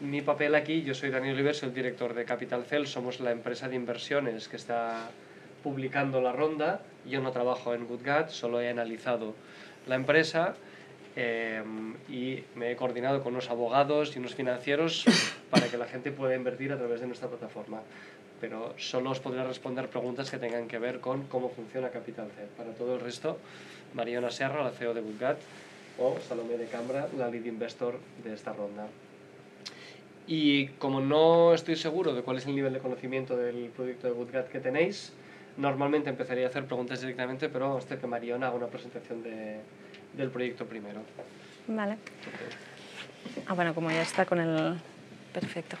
mi papel aquí, yo soy Daniel Oliver, soy el director de Capital Cell, somos la empresa de inversiones que está publicando la ronda. Yo no trabajo en GoodGat, solo he analizado la empresa eh, y me he coordinado con unos abogados y unos financieros para que la gente pueda invertir a través de nuestra plataforma. Pero solo os podré responder preguntas que tengan que ver con cómo funciona Capital C. Para todo el resto, Mariona Serra, la CEO de Budgat, o Salomé de Cambra, la lead investor de esta ronda. Y como no estoy seguro de cuál es el nivel de conocimiento del proyecto de Budgat que tenéis, normalmente empezaría a hacer preguntas directamente, pero vamos a hacer que Mariona haga una presentación de, del proyecto primero. Vale. Ah, bueno, como ya está con el... Perfecto.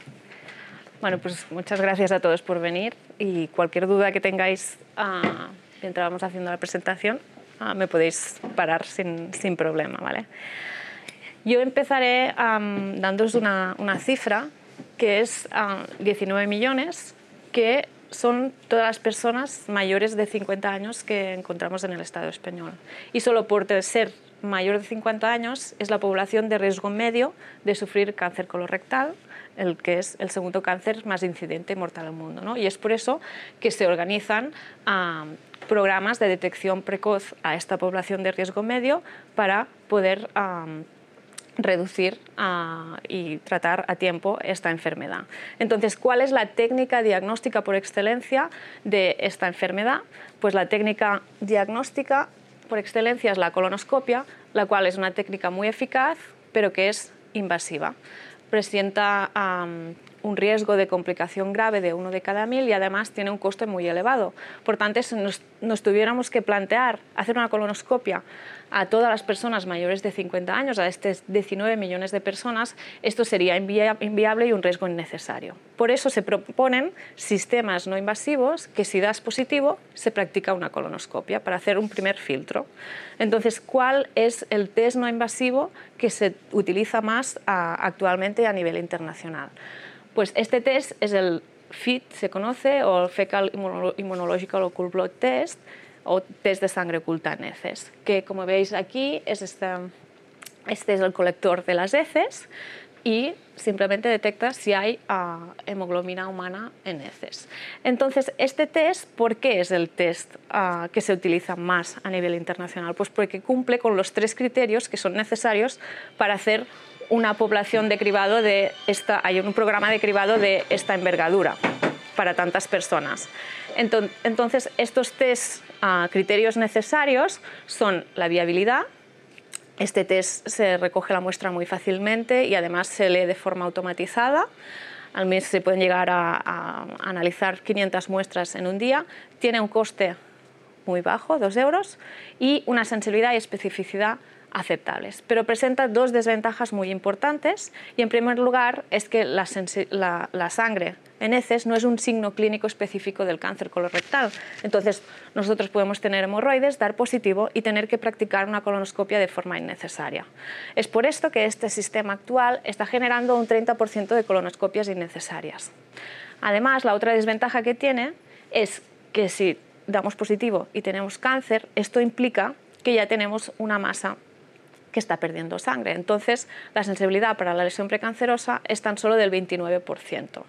Bueno, pues muchas gracias a todos por venir y cualquier duda que tengáis ah, mientras vamos haciendo la presentación, ah, me podéis parar sin, sin, problema, ¿vale? Yo empezaré um, una, una, cifra que es 19 millones, que son todas las personas mayores de 50 años que encontramos en el Estado español. Y solo por ser mayor de 50 años es la población de riesgo medio de sufrir cáncer colorectal, el que es el segundo cáncer más incidente y mortal del mundo. ¿no? Y es por eso que se organizan ah, programas de detección precoz a esta población de riesgo medio para poder ah, reducir ah, y tratar a tiempo esta enfermedad. Entonces, ¿cuál es la técnica diagnóstica por excelencia de esta enfermedad? Pues la técnica diagnóstica por excelencia es la colonoscopia, la cual es una técnica muy eficaz, pero que es invasiva. Presenta un riesgo de complicación grave de uno de cada mil y además tiene un coste muy elevado. Por tanto, si nos, tuviéramos que plantear hacer una colonoscopia a todas las personas mayores de 50 años, a estos 19 millones de personas, esto sería inviable y un riesgo innecesario. Por eso se proponen sistemas no invasivos que si das positivo se practica una colonoscopia para hacer un primer filtro. Entonces, ¿cuál es el test no invasivo que se utiliza más actualmente a nivel internacional? Pues este test es el FIT, se conoce, o el Fecal Immunological Occult Blood Test, o test de sangre oculta en heces, que como veis aquí, es este es el colector de las heces y simplemente detecta si hay uh, hemoglobina humana en heces. Entonces, este test, ¿por qué es el test uh, que se utiliza más a nivel internacional? Pues porque cumple con los tres criterios que son necesarios para hacer una población de cribado de esta, hay un programa de cribado de esta envergadura para tantas personas. Entonces, estos tres ah, criterios necesarios son la viabilidad, este test se recoge la muestra muy fácilmente y además se lee de forma automatizada. Al mes se pueden llegar a, a, analizar 500 muestras en un día. Tiene un coste muy bajo, 2 euros, y una sensibilidad y especificidad aceptables. Pero presenta dos desventajas muy importantes y en primer lugar es que la, sangre en heces no es un signo clínico específico del cáncer colorectal. Entonces nosotros podemos tener hemorroides, dar positivo y tener que practicar una colonoscopia de forma innecesaria. Es por esto que este sistema actual está generando un 30% de colonoscopias innecesarias. Además, la otra desventaja que tiene es que si damos positivo y tenemos cáncer, esto implica que ya tenemos una masa que está perdiendo sangre. Entonces, la sensibilidad para la lesión precancerosa es tan solo del 29%.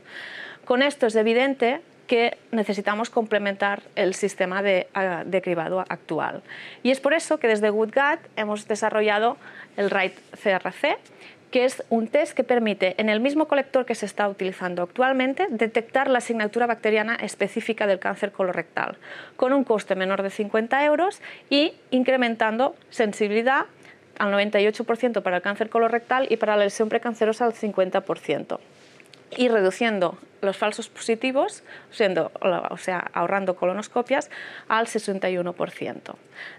Con esto es evidente que necesitamos complementar el sistema de, ah, de cribado actual. Y es por eso que desde GoodGut hemos desarrollado el RIGHT CRC, que es un test que permite, en el mismo colector que se está utilizando actualmente, detectar la asignatura bacteriana específica del cáncer colorectal, con un coste menor de 50 euros y incrementando sensibilidad al 98% para el cáncer colorectal y para la lesión precancerosa al 50%. Y reduciendo los falsos positivos, siendo, o sea, ahorrando colonoscopias, al 61%.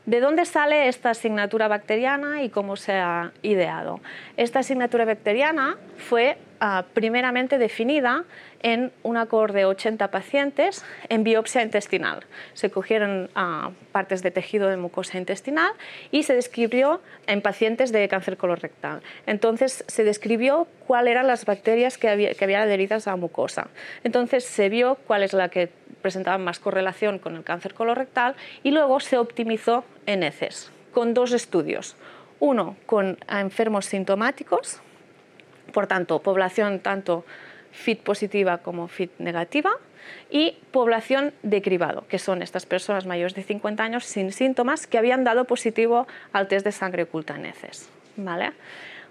¿De dónde sale esta asignatura bacteriana y cómo se ha ideado? Esta asignatura bacteriana fue uh, primeramente definida en una cohorte de 80 pacientes en biopsia intestinal. Se cogieron uh, partes de tejido de mucosa intestinal y se describió en pacientes de cáncer colorectal. Entonces se describió cuáles eran las bacterias que, había, que habían adheridas a la mucosa. Entonces se vio cuál es la que presentaba más correlación con el cáncer colorectal y luego se optimizó en heces con dos estudios. Uno con enfermos sintomáticos Por tanto, población tanto FIT positiva como FIT negativa y población de cribado, que son estas personas mayores de 50 años sin síntomas que habían dado positivo al test de sangre oculta. ¿vale?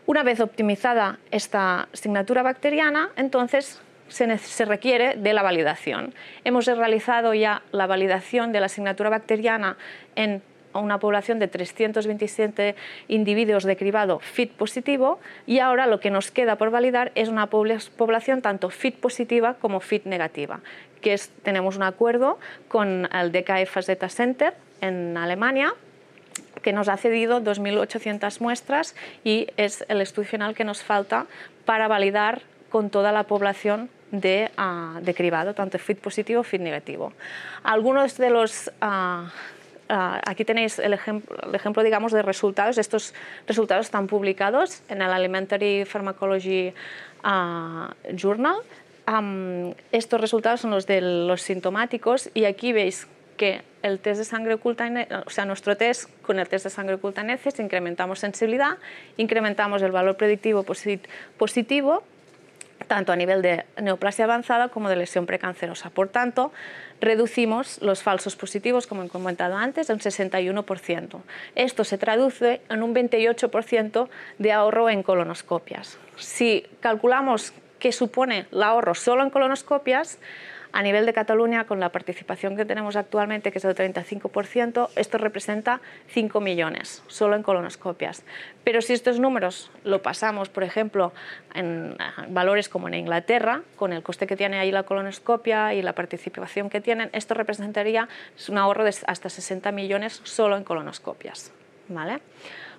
Una vez optimizada esta asignatura bacteriana, entonces se, requiere de la validación. Hemos realizado ya la validación de la asignatura bacteriana en una población de 327 individuos de cribado FIT positivo y ahora lo que nos queda por validar es una población tanto FIT positiva como FIT negativa, que tenemos un acuerdo con el DKF Zeta Center en Alemania que nos ha cedido 2.800 muestras y es el estudio final que nos falta para validar con toda la población de, uh, de cribado, tanto FIT positivo FIT negativo. Algunos de los... Uh, Uh, aquí tenéis el ejemplo, el ejemplo, digamos, de resultados. Estos resultados están publicados en el Alimentary Pharmacology uh, Journal. Um, estos resultados son los de los sintomáticos y aquí veis que el test de sangre oculta, o sea, nuestro test con el test de sangre oculta en heces incrementamos sensibilidad, incrementamos el valor predictivo positivo tanto a nivel de neoplasia avanzada como de lesión precancerosa. Por tanto, reducimos los falsos positivos, como he comentado antes, en un 61%. Esto se traduce en un 28% de ahorro en colonoscopias. Si calculamos qué supone el ahorro solo en colonoscopias, a nivel de Cataluña, con la participación que tenemos actualmente, que es del 35%, esto representa 5 millones, solo en colonoscopias. Pero si estos números lo pasamos, por ejemplo, en valores como en Inglaterra, con el coste que tiene ahí la colonoscopia y la participación que tienen, esto representaría un ahorro de hasta 60 millones solo en colonoscopias. ¿vale?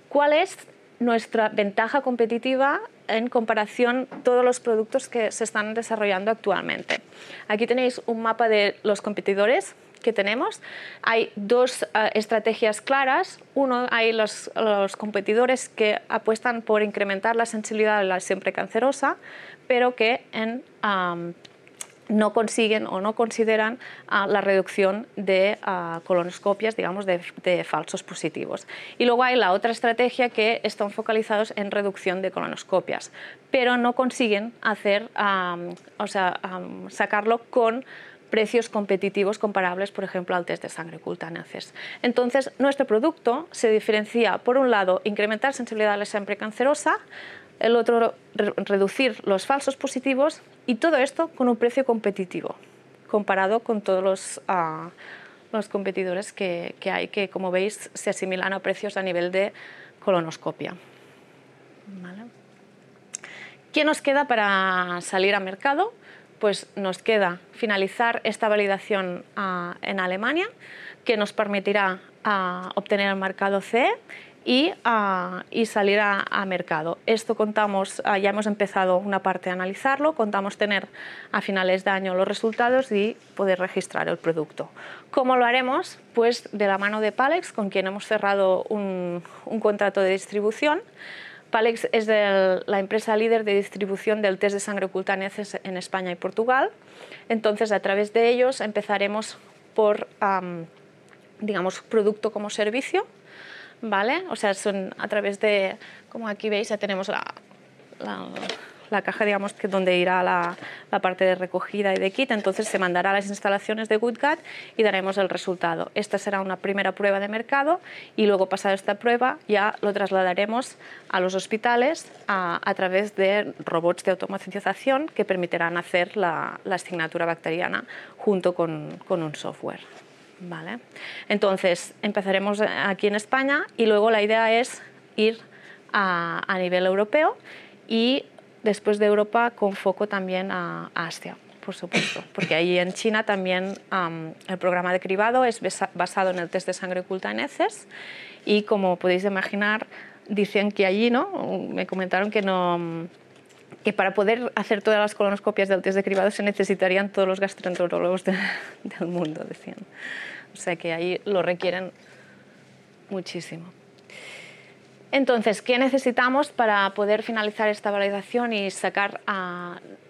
¿Cuál es nuestra ventaja competitiva en comparación todos los productos que se están desarrollando actualmente. Aquí tenéis un mapa de los competidores que tenemos. Hay dos eh, estrategias claras. Uno, hay los, competidores que apuestan por incrementar la sensibilidad de la siempre cancerosa, pero que en no consiguen o no consideran ah, la reducción de ah, colonoscopias, digamos, de, falsos positivos. Y luego hay la otra estrategia que están focalizados en reducción de colonoscopias, pero no consiguen hacer, o sea, sacarlo con precios competitivos comparables, por ejemplo, al test de sangre oculta en Entonces, nuestro producto se diferencia, por un lado, incrementar sensibilidad a la siempre cancerosa, el otro reducir los falsos positivos y todo esto con un precio competitivo comparado con todos los, ah, los competidores que, que, hay que como veis se asimilan a precios a nivel de colonoscopia. ¿Qué nos queda para salir a mercado? Pues nos queda finalizar esta validación ah, en Alemania que nos permitirá ah, obtener el mercado CE y, uh, y salir a, a, mercado. Esto contamos, uh, ya hemos empezado una parte a analizarlo, contamos tener a finales de año los resultados y poder registrar el producto. ¿Cómo lo haremos? Pues de la mano de Palex, con quien hemos cerrado un, un contrato de distribución. Palex es de la empresa líder de distribución del test de sangre oculta en España y Portugal. Entonces, a través de ellos empezaremos por, um, digamos, producto como servicio, ¿vale? O sea, son a través de, como aquí veis, ya tenemos la, la, caja, digamos, que donde irá la, la, parte de recogida y de kit, entonces se mandará a las instalaciones de GoodGat y daremos el resultado. Esta será una primera prueba de mercado y luego, pasada esta prueba, ya lo trasladaremos a los hospitales a, través de robots de automatización que permitirán hacer la, la asignatura bacteriana junto con, con un software. ¿Vale? Entonces, empezaremos aquí en España y luego la idea es ir a, a nivel europeo y después de Europa con foco también a, Asia, por supuesto, porque ahí en China también el programa de cribado es basado en el test de sangre oculta en heces y como podéis imaginar, dicen que allí, ¿no? Me comentaron que no que para poder hacer todas las colonoscopias del test de cribado se necesitarían todos los gastroenterólogos del mundo, decían. O sea que ahí lo requieren muchísimo. Entonces, ¿qué necesitamos para poder finalizar esta validación y sacar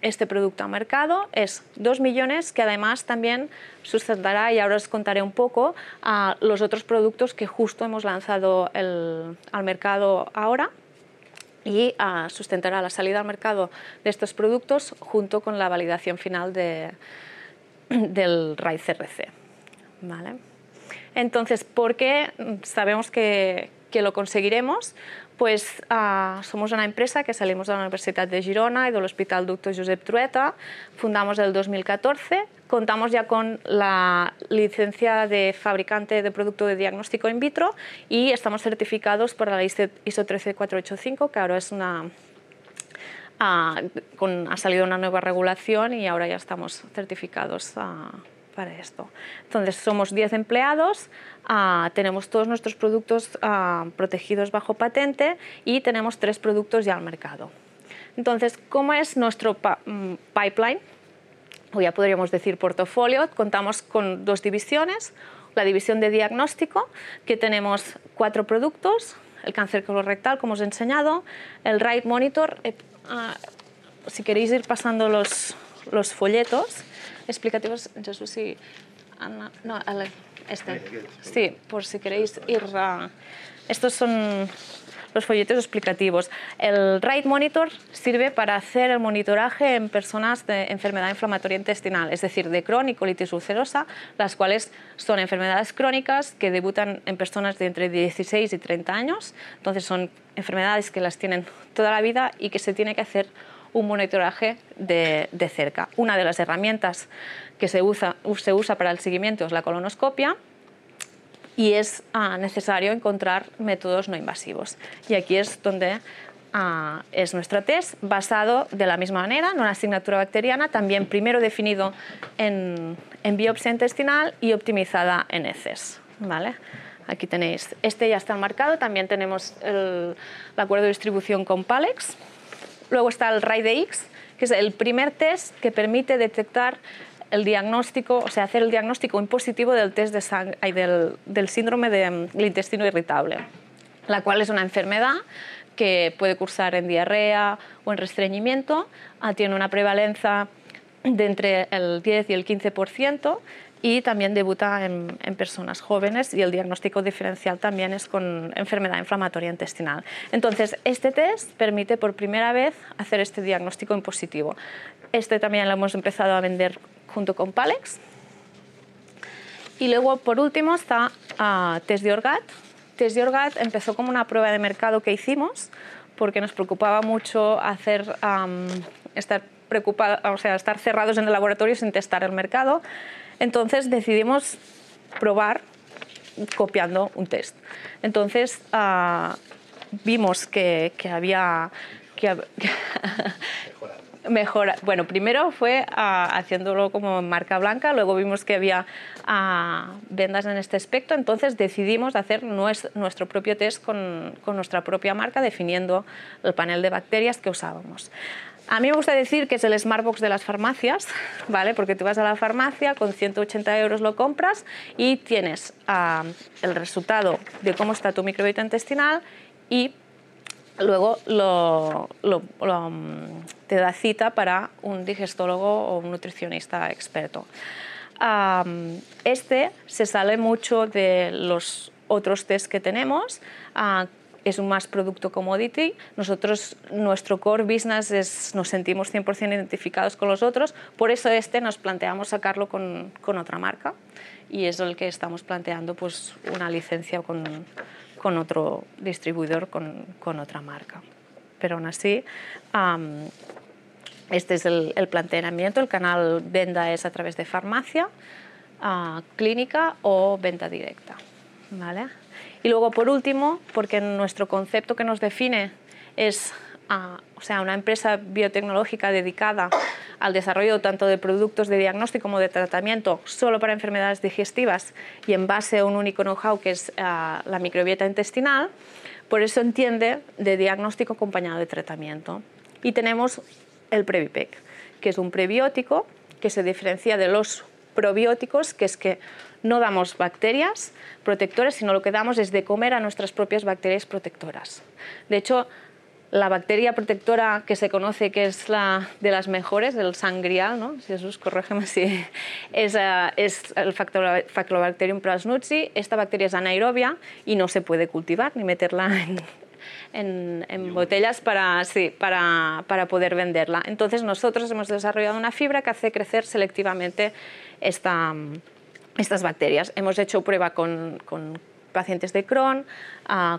este producto al mercado? Es 2 millones que además también sustentará, y ahora os contaré un poco, a los otros productos que justo hemos lanzado al mercado ahora y ah, sustentará la salida al mercado de estos productos junto con la validación final de, del RAID CRC. ¿Vale? Entonces, ¿por qué sabemos que, que lo conseguiremos? Pues uh, somos una empresa que salimos de la Universidad de Girona y del Hospital Doctor Josep Trueta, fundamos el 2014, contamos ya con la licencia de fabricante de producto de diagnóstico in vitro y estamos certificados por la ISO 13485, que ahora es una, uh, con, ha salido una nueva regulación y ahora ya estamos certificados uh, para esto. Entonces, somos 10 empleados, uh, tenemos todos nuestros productos uh, protegidos bajo patente y tenemos tres productos ya al mercado. Entonces, ¿cómo es nuestro mm, pipeline? O ya podríamos decir portafolio. Contamos con dos divisiones. La división de diagnóstico, que tenemos cuatro productos, el cáncer colorectal, como os he enseñado, el Right Monitor, eh, uh, si queréis ir pasando los, los folletos, explicativos, Jesús, sí. Ana, no, este. Sí, por si queréis ir a... Estos son los folletos explicativos. El Right Monitor sirve para hacer el monitoraje en personas de enfermedad inflamatoria intestinal, es decir, de crónico colitis ulcerosa, las cuales son enfermedades crónicas que debutan en personas de entre 16 y 30 años. Entonces son enfermedades que las tienen toda la vida y que se tiene que hacer un monitoraje de, de cerca. Una de las herramientas que se usa, se usa para el seguimiento es la colonoscopia y es ah, necesario encontrar métodos no invasivos. Y aquí es donde ah, es nuestro test, basado de la misma manera en una asignatura bacteriana, también primero definido en, en biopsia intestinal y optimizada en heces. ¿vale? Aquí tenéis, este ya está marcado, también tenemos el, el acuerdo de distribución con Palex. Luego está el RAIDX, que es el primer test que permite detectar el diagnóstico, o sea, hacer el diagnóstico impositivo del test de sangre, del, del, síndrome del de, intestino irritable, la cual es una enfermedad que puede cursar en diarrea o en restreñimiento, ah, tiene una prevalencia de entre el 10 y el 15% y también debuta en, en, personas jóvenes y el diagnóstico diferencial también es con enfermedad inflamatoria intestinal. Entonces, este test permite por primera vez hacer este diagnóstico impositivo. Este también lo hemos empezado a vender junto con Palex. Y luego, por último, está uh, Test de Orgat. Test de Orgat empezó como una prueba de mercado que hicimos porque nos preocupaba mucho hacer, um, estar, o sea, estar cerrados en el laboratorio sin testar el mercado. Entonces decidimos probar copiando un test. Entonces uh, vimos que, había... Que, mejora. Bueno, primero fue uh, haciéndolo como marca blanca, luego vimos que había uh, vendas en este aspecto, entonces decidimos hacer nuestro, propio test con, nuestra propia marca, definiendo el panel de bacterias que usábamos. A mí me gusta decir que es el Smartbox de las farmacias, ¿vale? Porque tú vas a la farmacia, con 180 euros lo compras y tienes uh, el resultado de cómo está tu microbiota intestinal y luego mm, te da cita para un digestólogo o un nutricionista experto. Este se sale mucho de los otros test que tenemos. Uh, es un más producto commodity. Nosotros, nuestro core business es, nos sentimos 100% identificados con los otros, por eso este nos planteamos sacarlo con, con otra marca y es el que estamos planteando pues, una licencia con, con otro distribuidor, con, con otra marca. Pero aún así, este es el, planteamiento. El canal venda es a través de farmacia, uh, clínica o venta directa. ¿vale? Y luego, por último, porque nuestro concepto que nos define es o sea, una empresa biotecnológica dedicada al desarrollo tanto de productos de diagnóstico como de tratamiento solo para enfermedades digestivas y en base a un único know-how que es la microbiota intestinal, por eso entiende de diagnóstico acompañado de tratamiento. Y tenemos el Previpec, que es un prebiótico que se diferencia de los probióticos, que es que no damos bacterias protectoras, sino lo que damos es de comer a nuestras propias bacterias protectoras. De hecho, la bacteria protectora que se conoce que es la de las mejores, el sangrial, ¿no? Jesús, corrígeme si es, uh, es el Factobacterium plasnutzi. Esta bacteria es anaerobia y no se puede cultivar ni meterla en, en, botellas para, sí, para, para, poder venderla. Entonces nosotros hemos desarrollado una fibra que hace crecer selectivamente esta, estas bacterias. Hemos hecho prueba con, con pacientes de Crohn,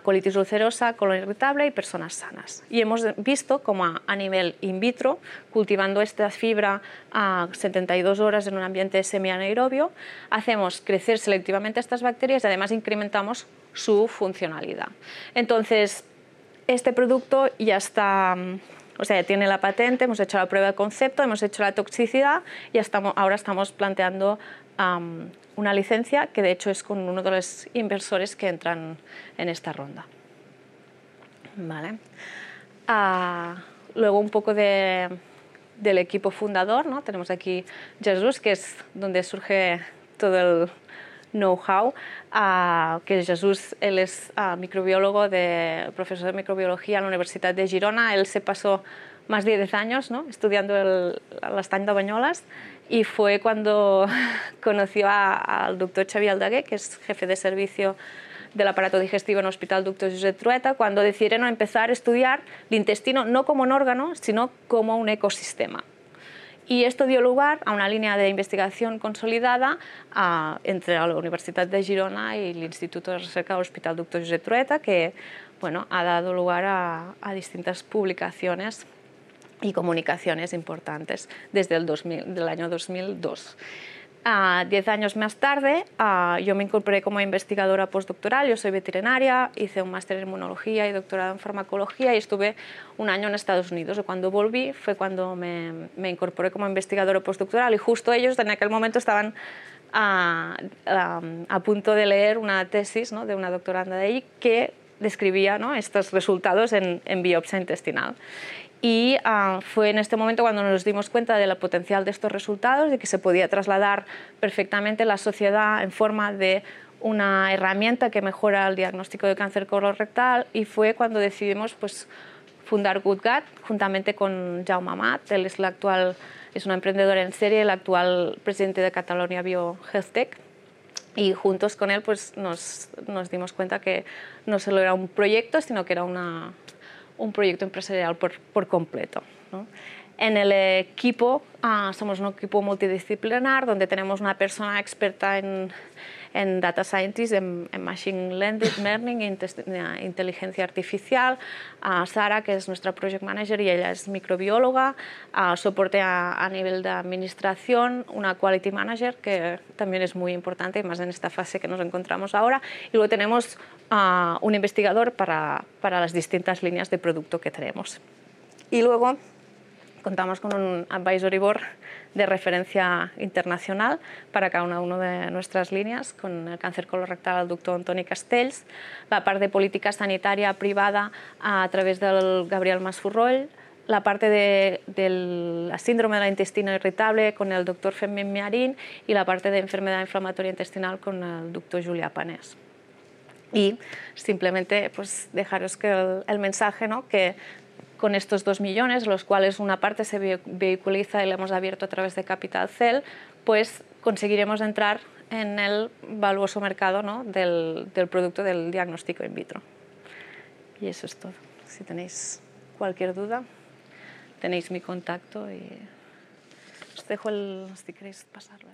colitis ulcerosa, colon irritable y personas sanas. Y hemos visto cómo a, nivel in vitro, cultivando esta fibra a 72 horas en un ambiente semianaerobio, hacemos crecer selectivamente estas bacterias y además incrementamos su funcionalidad. Entonces, este producto ya está o sea, tiene la patente, hemos hecho la prueba de concepto, hemos hecho la toxicidad y estamos, ahora estamos planteando una licencia que de hecho es con uno de los inversores que entran en esta ronda. Vale. Ah, luego un poco de, del equipo fundador, ¿no? tenemos aquí Jesús, que es donde surge todo el know-how, ah, que Jesús, él es ah, microbiólogo, de, profesor de microbiología en la Universidad de Girona, él se pasó más de 10 años ¿no? estudiando el, l'estany de Banyoles y fue cuando conoció al doctor Xavier Aldaguer, que es jefe de servicio del aparato digestivo en el Hospital Doctor Josep Trueta, cuando decidieron empezar a estudiar el intestino no como un órgano, sino como un ecosistema. Y esto dio lugar a una línea de investigación consolidada entre la Universidad de Girona y el Instituto de Recerca del Hospital Doctor Josep Trueta, que bueno, ha dado lugar a distintas publicaciones y comunicaciones importantes desde el, 2000, del año 2002. Uh, diez años más tarde, uh, yo me incorporé como investigadora postdoctoral. Yo soy veterinaria, hice un máster en inmunología y doctorado en farmacología y estuve un año en Estados Unidos. Y cuando volví fue cuando me, me incorporé como investigadora postdoctoral y justo ellos en aquel momento estaban a, a, punto de leer una tesis ¿no? de una doctoranda de ahí que describía ¿no? estos resultados en, en biopsia intestinal. Y uh, fue en este momento cuando nos dimos cuenta del potencial de estos resultados, de que se podía trasladar perfectamente la sociedad en forma de una herramienta que mejora el diagnóstico de cáncer colorectal y fue cuando decidimos pues, fundar Good Gut juntamente con Jaume Amat, él es, la actual, es una emprendedora en serie, el actual presidente de Catalonia Bio Health Tech y juntos con él pues, nos, nos dimos cuenta que no solo era un proyecto, sino que era una, un proyecto empresarial por, por completo. En el equipo uh, somos un equipo multidisciplinar donde tenemos una persona experta en, en data scientist, en, en machine learning, inteligencia artificial, a Sara, que es nuestra project manager y ella es microbióloga, a soporte a, a, nivel de administración, una quality manager, que también es muy importante, más en esta fase que nos encontramos ahora, y luego tenemos uh, un investigador para, para las distintas líneas de producto que tenemos. Y luego contamos con un advisory board de referencia internacional para cada una de nuestras líneas, con el cáncer colorectal el doctor Antoni Castells, la parte de política sanitaria privada a través del Gabriel Masfurroll, la parte de, del síndrome del intestino irritable con el doctor Fermín Miarín y la parte de enfermedad inflamatoria intestinal con el doctor Julià Panés. Y simplemente pues, dejaros que el, el mensaje, ¿no? que con estos dos millones, los cuales una parte se vehiculiza y le hemos abierto a través de Capital Cell, pues conseguiremos entrar en el valuoso mercado ¿no? del, del producto del diagnóstico in vitro. Y eso es todo. Si tenéis cualquier duda, tenéis mi contacto y os dejo el, si queréis pasarlo,